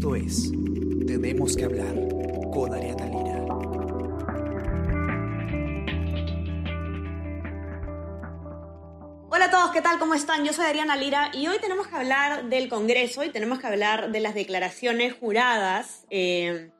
Esto es Tenemos que hablar con Ariana Lira. Hola a todos, ¿qué tal? ¿Cómo están? Yo soy Ariana Lira y hoy tenemos que hablar del Congreso y tenemos que hablar de las declaraciones juradas eh,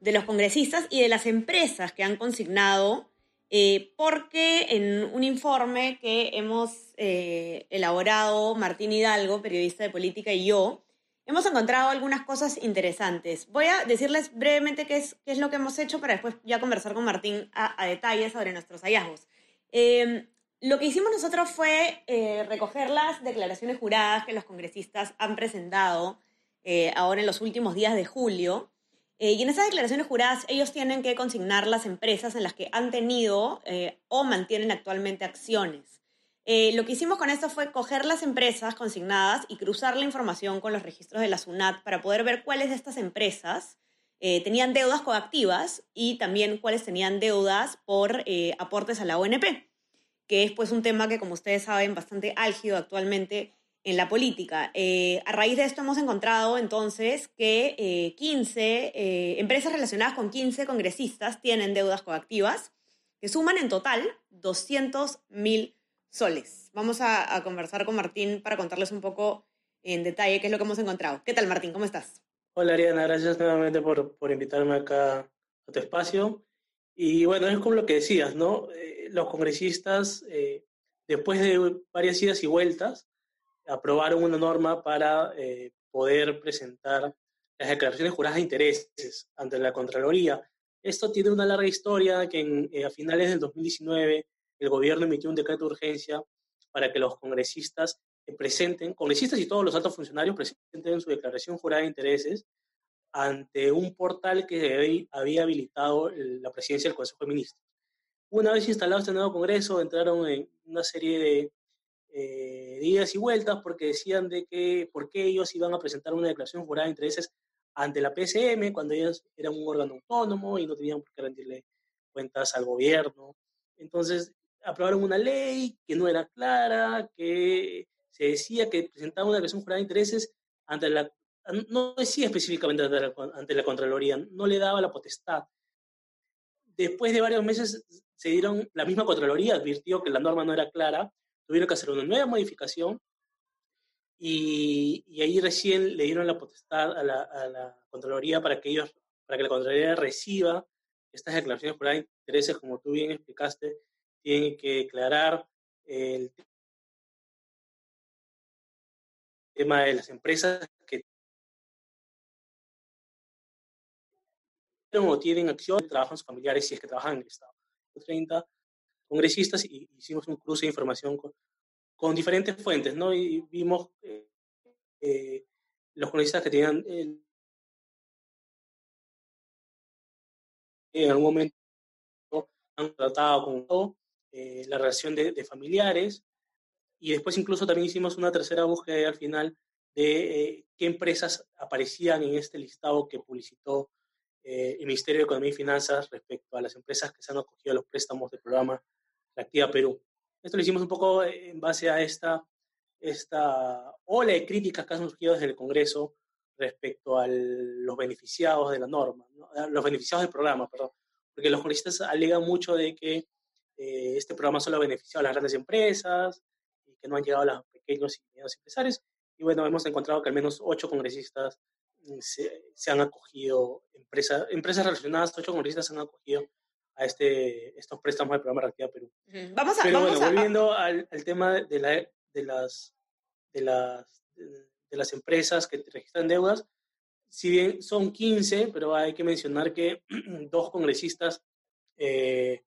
de los congresistas y de las empresas que han consignado, eh, porque en un informe que hemos eh, elaborado Martín Hidalgo, periodista de política, y yo, hemos encontrado algunas cosas interesantes. Voy a decirles brevemente qué es, qué es lo que hemos hecho para después ya conversar con Martín a, a detalle sobre nuestros hallazgos. Eh, lo que hicimos nosotros fue eh, recoger las declaraciones juradas que los congresistas han presentado eh, ahora en los últimos días de julio. Eh, y en esas declaraciones juradas ellos tienen que consignar las empresas en las que han tenido o mantienen actualmente acciones. Eh, lo que hicimos con esto fue coger las empresas consignadas y cruzar la información con los registros de la SUNAT para poder ver cuáles de estas empresas eh, tenían deudas coactivas y también cuáles tenían deudas por eh, aportes a la ONP, que es pues un tema que como ustedes saben bastante álgido actualmente en la política. A raíz de esto hemos encontrado entonces que eh, 15 eh, empresas relacionadas con 15 congresistas tienen deudas coactivas que suman en total 200 mil soles. Vamos a, a conversar con Martín para contarles un poco en detalle qué es lo que hemos encontrado. ¿Qué tal Martín? ¿Cómo estás? Hola Ariana, gracias nuevamente por, por invitarme acá a tu espacio. Y bueno, es como lo que decías, ¿no? Eh, los congresistas, eh, después de varias idas y vueltas, aprobaron una norma para eh, poder presentar las declaraciones juradas de intereses ante la Contraloría. Esto tiene una larga historia que en, eh, a finales del 2019 el gobierno emitió un decreto de urgencia para que los congresistas presenten, congresistas y todos los altos funcionarios presenten su declaración jurada de intereses ante un portal que había habilitado la presidencia del Consejo de Ministros. Una vez instalado este nuevo Congreso, entraron en una serie de, eh, de idas y vueltas porque decían de que por qué ellos iban a presentar una declaración jurada de intereses ante la PCM cuando ellos eran un órgano autónomo y no tenían por qué rendirle cuentas al gobierno. Entonces, aprobaron una ley que no era clara, que se decía que presentaba una declaración jurada de intereses ante la no decía específicamente ante la, ante la Contraloría, no le daba la potestad. Después de varios meses se dieron, la misma Contraloría advirtió que la norma no era clara, tuvieron que hacer una nueva modificación y, y ahí recién le dieron la potestad a la, a la Contraloría para que ellos, para que la Contraloría reciba estas declaraciones por de intereses, como tú bien explicaste, tienen que declarar el tema de las empresas que o tienen acción, trabajan sus familiares si es que trabajan en el Estado. 30 congresistas y hicimos un cruce de información con, diferentes fuentes, ¿no? Y vimos eh, eh, los congresistas que tenían en algún momento han tratado con todo, eh, la relación de, familiares y después incluso también hicimos una tercera búsqueda al final de eh, qué empresas aparecían en este listado que publicitó eh, el Ministerio de Economía y Finanzas respecto a las empresas que se han acogido a los préstamos del programa Reactiva Perú. Esto lo hicimos un poco en base a esta, esta ola de críticas que han surgido desde el Congreso respecto a los beneficiados de la norma, ¿no? los beneficiados del programa, porque los congresistas alegan mucho de que eh, este programa solo ha beneficiado a las grandes empresas y que no han llegado a los pequeños y medianos empresarios. Y bueno, hemos encontrado que al menos ocho congresistas se, se han acogido, empresa, empresas relacionadas, ocho congresistas se han acogido a este, estos préstamos del programa Reactiva Perú. Vamos a, Pero vamos bueno, a, volviendo al, al, tema de, la, de, las, de, las, de las empresas que registran deudas, si bien son 15, pero hay que mencionar que dos congresistas, eh,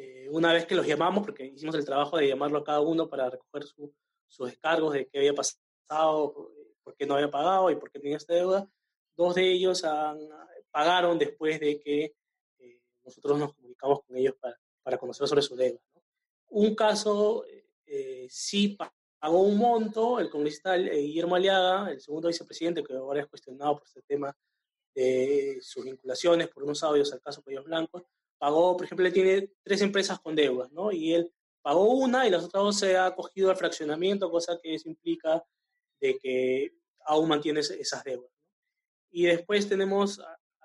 eh, una vez que los llamamos, porque hicimos el trabajo de llamarlo a cada uno para recoger su, sus descargos de qué había pasado, por, qué no había pagado y por qué tenía esta deuda, dos de ellos han, pagaron después de que eh, nosotros nos comunicamos con ellos para, para conocer sobre su deuda. ¿no? Un caso eh, sí pagó un monto, el congresista eh, Guillermo Aliaga, el segundo vicepresidente, que ahora es cuestionado por este tema de sus vinculaciones por unos audios al caso Cuellos Blancos, pagó, por ejemplo, él tiene tres empresas con deudas, ¿no? Y él pagó una y las otras dos se ha acogido al fraccionamiento, cosa que eso implica de que aún mantiene esas deudas. Y después tenemos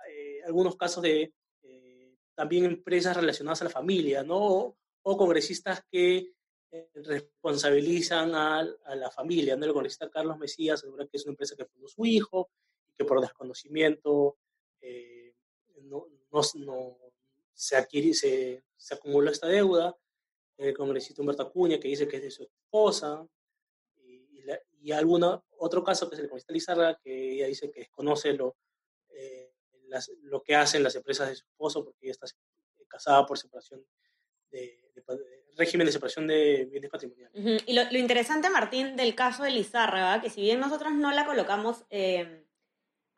eh, algunos casos de eh, también empresas relacionadas a la familia, ¿no? O, congresistas que eh, responsabilizan a, la familia, ¿no? El congresista Carlos Mesías asegura que es una empresa que fundó su hijo y que por desconocimiento no, no, se, adquiere, se, se esta deuda. El congresista Humberto Acuña que dice que es de su esposa, y alguno, otro caso que es el congresista Lizarra, que ella dice que desconoce lo, eh, lo que hacen las empresas de su esposo porque ella está casada por separación de, régimen de separación de bienes patrimoniales. Y lo, interesante, Martín, del caso de Lizarra, que si bien nosotros no la colocamos eh,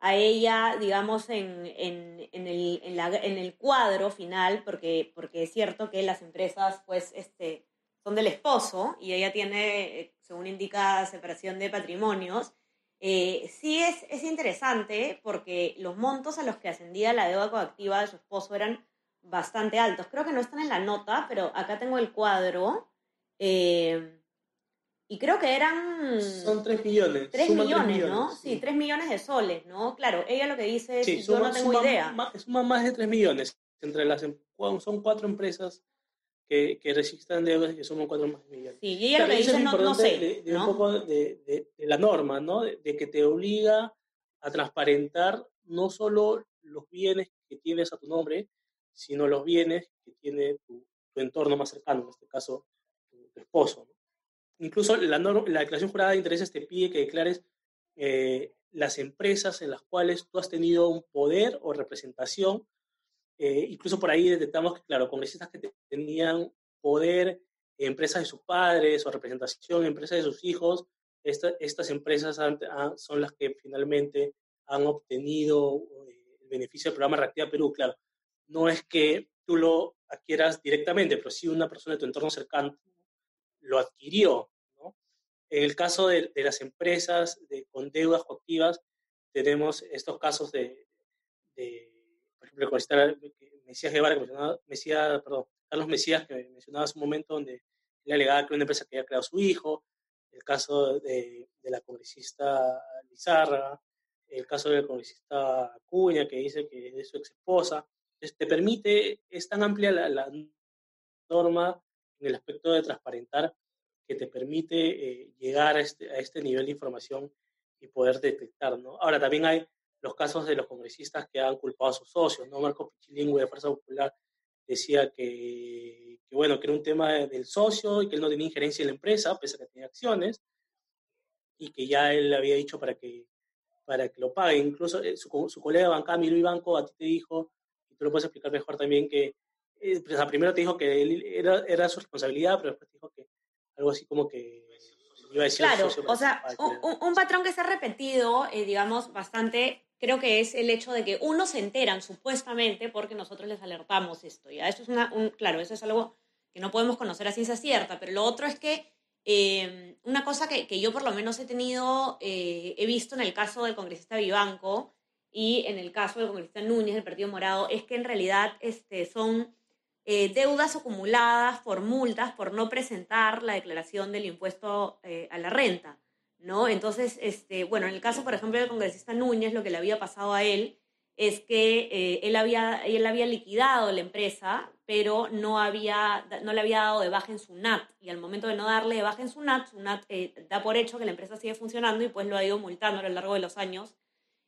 a ella, digamos, en, en, el, en el cuadro final, porque, porque es cierto que las empresas, pues, este, son del esposo y ella tiene, eh, según indica, separación de patrimonios. Eh, sí es, es interesante porque los montos a los que ascendía la deuda coactiva de su esposo eran bastante altos. Creo que no están en la nota, pero acá tengo el cuadro. Eh, y creo que eran... Son 3 millones. 3 millones, ¿no? Sí. 3 millones de soles, ¿no? Claro, ella lo que dice es, yo no tengo idea. Suma más de 3 millones. Entre las, son cuatro empresas que, que resistan deudas y que somos cuatro más millones. Sí, y ella lo que dice, no, no, sé. De, un poco de, de, la norma, ¿no? De, que te obliga a transparentar no solo los bienes que tienes a tu nombre, sino los bienes que tiene tu, tu entorno más cercano, en este caso tu, esposo. ¿no? Incluso la, la declaración jurada de intereses te pide que declares eh, las empresas en las cuales tú has tenido un poder o representación eh, incluso por ahí detectamos que, claro, congresistas que tenían poder, empresas de sus padres o representación, empresas de sus hijos, estas empresas son las que finalmente han obtenido eh, el beneficio del programa Reactiva Perú. Claro, no es que tú lo adquieras directamente, pero sí una persona de tu entorno cercano lo adquirió. ¿no? En el caso de, las empresas de, con deudas coactivas, tenemos estos casos de ejemplo, Mesías Guevara, que Mesías, perdón, Carlos Mesías, que mencionaba hace un momento, donde él alegaba que una empresa que había creado su hijo, el caso de, de la congresista Lizarra, el caso del congresista Acuña, que dice que es su ex esposa. te permite, es tan amplia la, la, norma en el aspecto de transparentar que te permite eh, llegar a este, a este nivel de información y poder detectar, ¿no? Ahora, también hay los casos de los congresistas que han culpado a sus socios, ¿no? Marco Pichilingüe de Fuerza Popular decía que, que, bueno, que era un tema del socio y que él no tenía injerencia en la empresa, pese a que tenía acciones, y que ya él había dicho para que, para que lo pague. Incluso eh, su, su colega bancada, Milo Banco, a ti te dijo, y tú lo puedes explicar mejor también, que eh, pues, primero te dijo que él era, era su responsabilidad, pero después te dijo que algo así como que iba a decir claro, o sea, un, un, patrón que se ha repetido, eh, digamos, bastante creo que es el hecho de que unos se enteran supuestamente porque nosotros les alertamos esto. ¿ya? Eso es una, un, claro, eso es algo que no podemos conocer a ciencia cierta, pero lo otro es que eh, una cosa que, que, yo por lo menos he tenido, eh, he visto en el caso del congresista Vivanco y en el caso del congresista Núñez del Partido Morado, es que en realidad este, son eh, deudas acumuladas por multas por no presentar la declaración del impuesto a la renta. ¿no? Entonces, este, bueno, en el caso, por ejemplo, del congresista Núñez, lo que le había pasado a él es que eh, él, había, él había liquidado la empresa, pero no, había, no le había dado de baja en su NAT. Y al momento de no darle de baja en su NAT, su NAT eh, da por hecho que la empresa sigue funcionando y pues lo ha ido multando a lo largo de los años.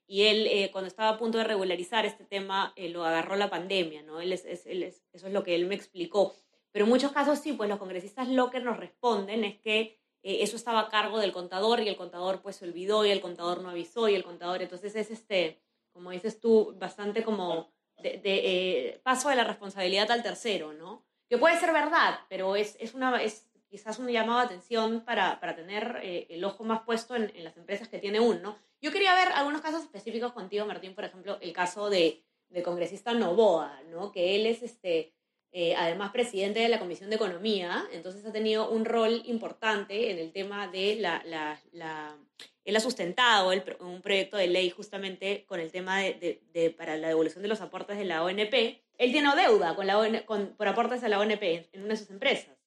Y él, eh, cuando estaba a punto de regularizar este tema, lo agarró la pandemia, ¿no? Eso es lo que él me explicó. Pero en muchos casos sí, pues los congresistas lo que nos responden es que eh, eso estaba a cargo del contador y el contador pues se olvidó y el contador no avisó y el contador, entonces es este, como dices tú, bastante como de, eh, paso de la responsabilidad al tercero, ¿no? Que puede ser verdad, pero es, es, una, quizás un llamado de atención para, para tener eh, el ojo más puesto en, en, las empresas que tiene uno, ¿no? Yo quería ver algunos casos específicos contigo, Martín, por ejemplo, el caso de, del congresista Novoa, ¿no? Que él es este eh, además presidente de la Comisión de Economía, entonces ha tenido un rol importante en el tema de la... la, la él ha sustentado un proyecto de ley justamente con el tema de, de, para la devolución de los aportes de la ONP. Él tiene deuda con la con, por aportes a la ONP en una de sus empresas.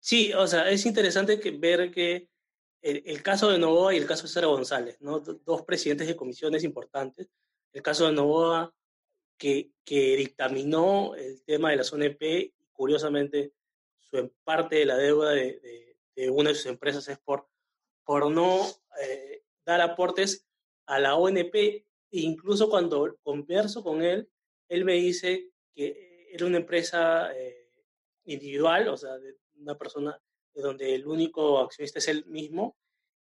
Sí, o sea, es interesante que, ver que el, el, caso de Novoa y el caso de César González, ¿no? dos presidentes de comisiones importantes, el caso de Novoa, que, que dictaminó el tema de la zona EP, curiosamente, su parte de la deuda de, de, una de sus empresas es por, por no eh, dar aportes a la ONP. E incluso cuando converso con él, él me dice que era una empresa eh, individual, o sea, de una persona donde el único accionista es él mismo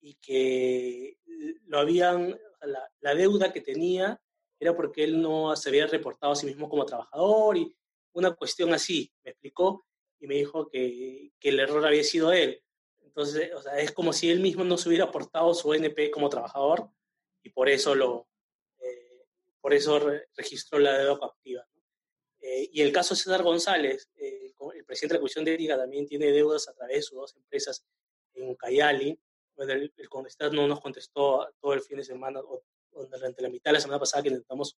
y que lo habían, la, la, deuda que tenía era porque él no se había reportado a sí mismo como trabajador y una cuestión así, me explicó y me dijo que, que el error había sido él. Entonces, o sea, es como si él mismo no se hubiera aportado su NP como trabajador y por eso lo, eh, por eso registró la deuda coactiva. Eh, y el caso César González, eh, el presidente de la Comisión de Ética también tiene deudas a través de sus dos empresas en Cayali. El, el no nos contestó todo el fin de semana, o, durante la mitad de la semana pasada que intentamos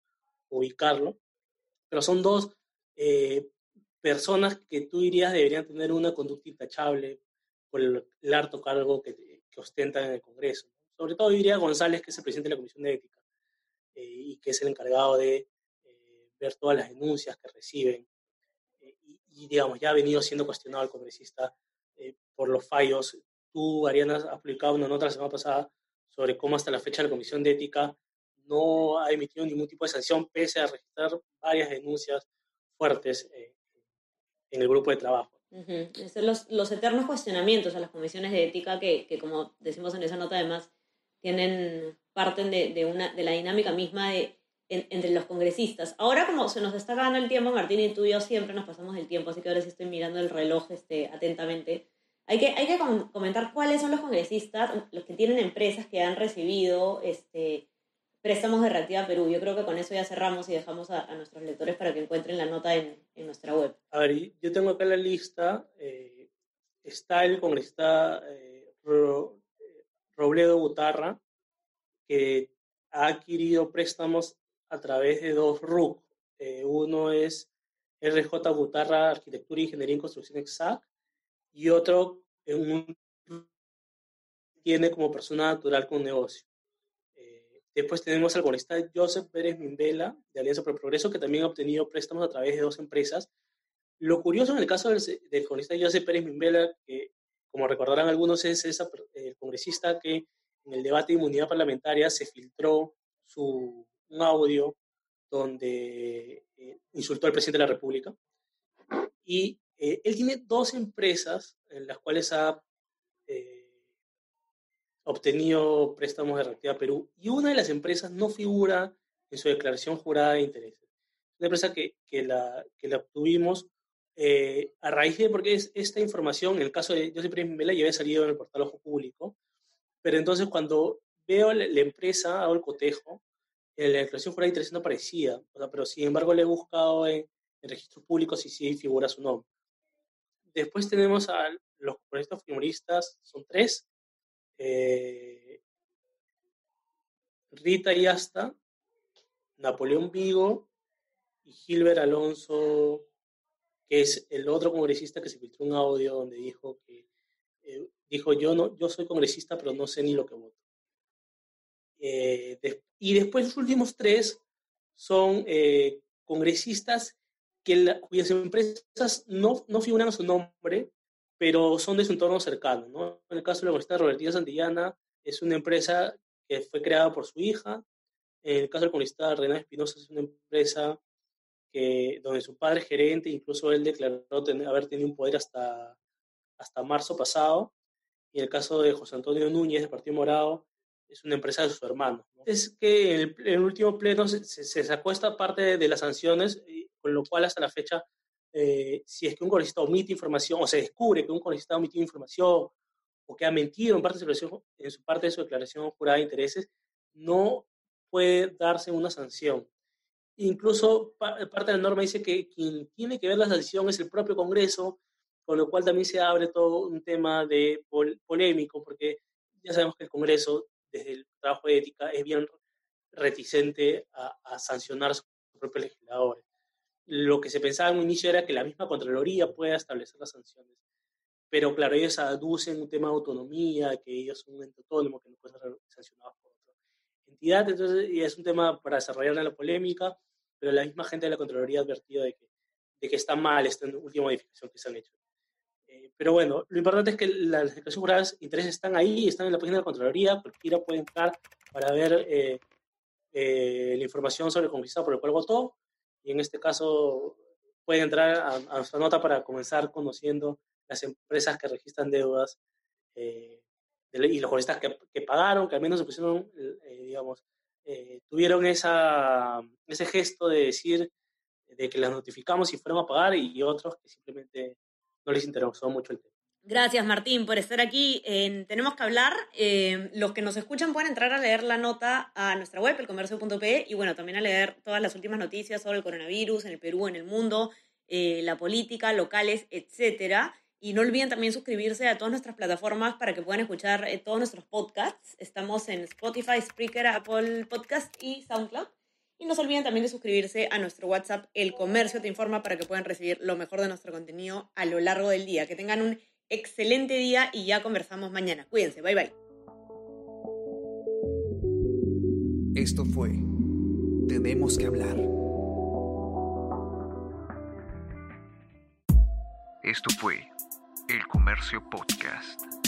ubicarlo, pero son dos eh, personas que tú dirías deberían tener una conducta intachable por el, harto cargo que, que, ostentan en el Congreso. Sobre todo diría González, que es el presidente de la Comisión de Ética y que es el encargado de ver todas las denuncias que reciben. Eh, y, digamos, ya ha venido siendo cuestionado el congresista eh, por los fallos. Tú, Ariana, has publicado una nota la semana pasada sobre cómo hasta la fecha la Comisión de Ética no ha emitido ningún tipo de sanción, pese a registrar varias denuncias fuertes eh, en el grupo de trabajo. los, los, eternos cuestionamientos a las comisiones de ética que, que, como decimos en esa nota, además, tienen, parten de, de, una, de la dinámica misma de entre los congresistas. Ahora como se nos está acabando el tiempo, Martín y tú y yo siempre nos pasamos el tiempo, así que ahora sí estoy mirando el reloj este, atentamente. Hay que, hay que comentar cuáles son los congresistas, los que tienen empresas que han recibido este, préstamos de Reactiva Perú. Yo creo que con eso ya cerramos y dejamos a, nuestros lectores para que encuentren la nota en, en, nuestra web. A ver, yo tengo acá la lista. Eh, está el congresista eh, Robledo Butarra, que ha adquirido préstamos a través de dos RUC. Eh, uno es RJ Butarra Arquitectura, Ingeniería y Construcción Exact y otro un, tiene como persona natural con negocio. Eh, después tenemos al congresista Joseph Pérez Mimbela, de Alianza por el Progreso, que también ha obtenido préstamos a través de dos empresas. Lo curioso en el caso del, del congresista Joseph Pérez Mimbela, que como recordarán algunos, es esa, el congresista que en el debate de inmunidad parlamentaria se filtró su, un audio donde eh, insultó al presidente de la República. Y eh, él tiene dos empresas en las cuales ha eh, obtenido préstamos de Reactiva Perú y una de las empresas no figura en su declaración jurada de intereses. Una empresa que, que, la, que la obtuvimos a raíz de, porque es, esta información, en el caso de José Pérez Mela, ya había salido en el portal Ojo Público, pero entonces cuando veo la, la empresa, hago el cotejo, la declaración jurada de intereses no aparecía, pero sin embargo le he buscado en, registros públicos y sí figura su nombre. Después tenemos a los proyectos humoristas, son tres. Eh, Rita Yasta, Napoleón Vigo y Gilbert Alonso, que es el otro congresista que se filtró un audio donde dijo que eh, dijo yo no yo soy congresista pero no sé ni lo que voto. Eh, y después los últimos tres son eh, congresistas que cuyas empresas no, no figuran su nombre, pero son de su entorno cercano. ¿no? En el caso de la congresista Robertina Santillana, es una empresa que fue creada por su hija. En el caso del congresista Renan Espinosa, es una empresa que, donde su padre es gerente, incluso él declaró haber tenido un poder hasta, hasta marzo pasado. Y en el caso de José Antonio Núñez, del Partido Morado, es una empresa de su hermano. Es que en el, último pleno se, sacó esta parte de, las sanciones, con lo cual hasta la fecha, eh, si es que un congresista omite información o se descubre que un congresista omitido información o que ha mentido en parte de su, en su parte de su declaración jurada de intereses, no puede darse una sanción. Incluso parte de la norma dice que quien tiene que ver la sanción es el propio Congreso, con lo cual también se abre todo un tema de polémico, porque ya sabemos que el Congreso desde el trabajo de ética es bien reticente a, sancionar a sus propios legisladores. Lo que se pensaba en un inicio era que la misma Contraloría pueda establecer las sanciones. Pero claro, ellos aducen un tema de autonomía, que ellos son un ente autónomo, que no pueden ser sancionados por otro. entidad, entonces y es un tema para desarrollar la polémica, pero la misma gente de la Contraloría ha advertido de que, de que está mal esta última modificación que se han hecho. Eh, pero bueno, lo importante es que las declaraciones juradas intereses están ahí, están en la página de la Contraloría, cualquiera puede entrar para ver eh, eh, la información sobre el congresista por el cual votó, y en este caso pueden entrar a, a nuestra nota para comenzar conociendo las empresas que registran deudas y los juristas que, que, pagaron, que al menos se pusieron, digamos, tuvieron esa, ese gesto de decir de que las notificamos y fueron a pagar y otros que simplemente no les interesó mucho el tema. Gracias, Martín, por estar aquí. tenemos que hablar. Eh, los que nos escuchan pueden entrar a leer la nota a nuestra web, elcomercio.pe, y bueno, también a leer todas las últimas noticias sobre el coronavirus en el Perú, en el mundo, eh, la política, locales, etcétera. Y no olviden también suscribirse a todas nuestras plataformas para que puedan escuchar eh, todos nuestros podcasts. Estamos en Spotify, Spreaker, Apple Podcast y SoundCloud. Y no se olviden también de suscribirse a nuestro WhatsApp El Comercio Te Informa para que puedan recibir lo mejor de nuestro contenido a lo largo del día. Que tengan un excelente día y ya conversamos mañana. Cuídense, bye bye. Esto fue Tenemos que hablar. Esto fue El Comercio Podcast.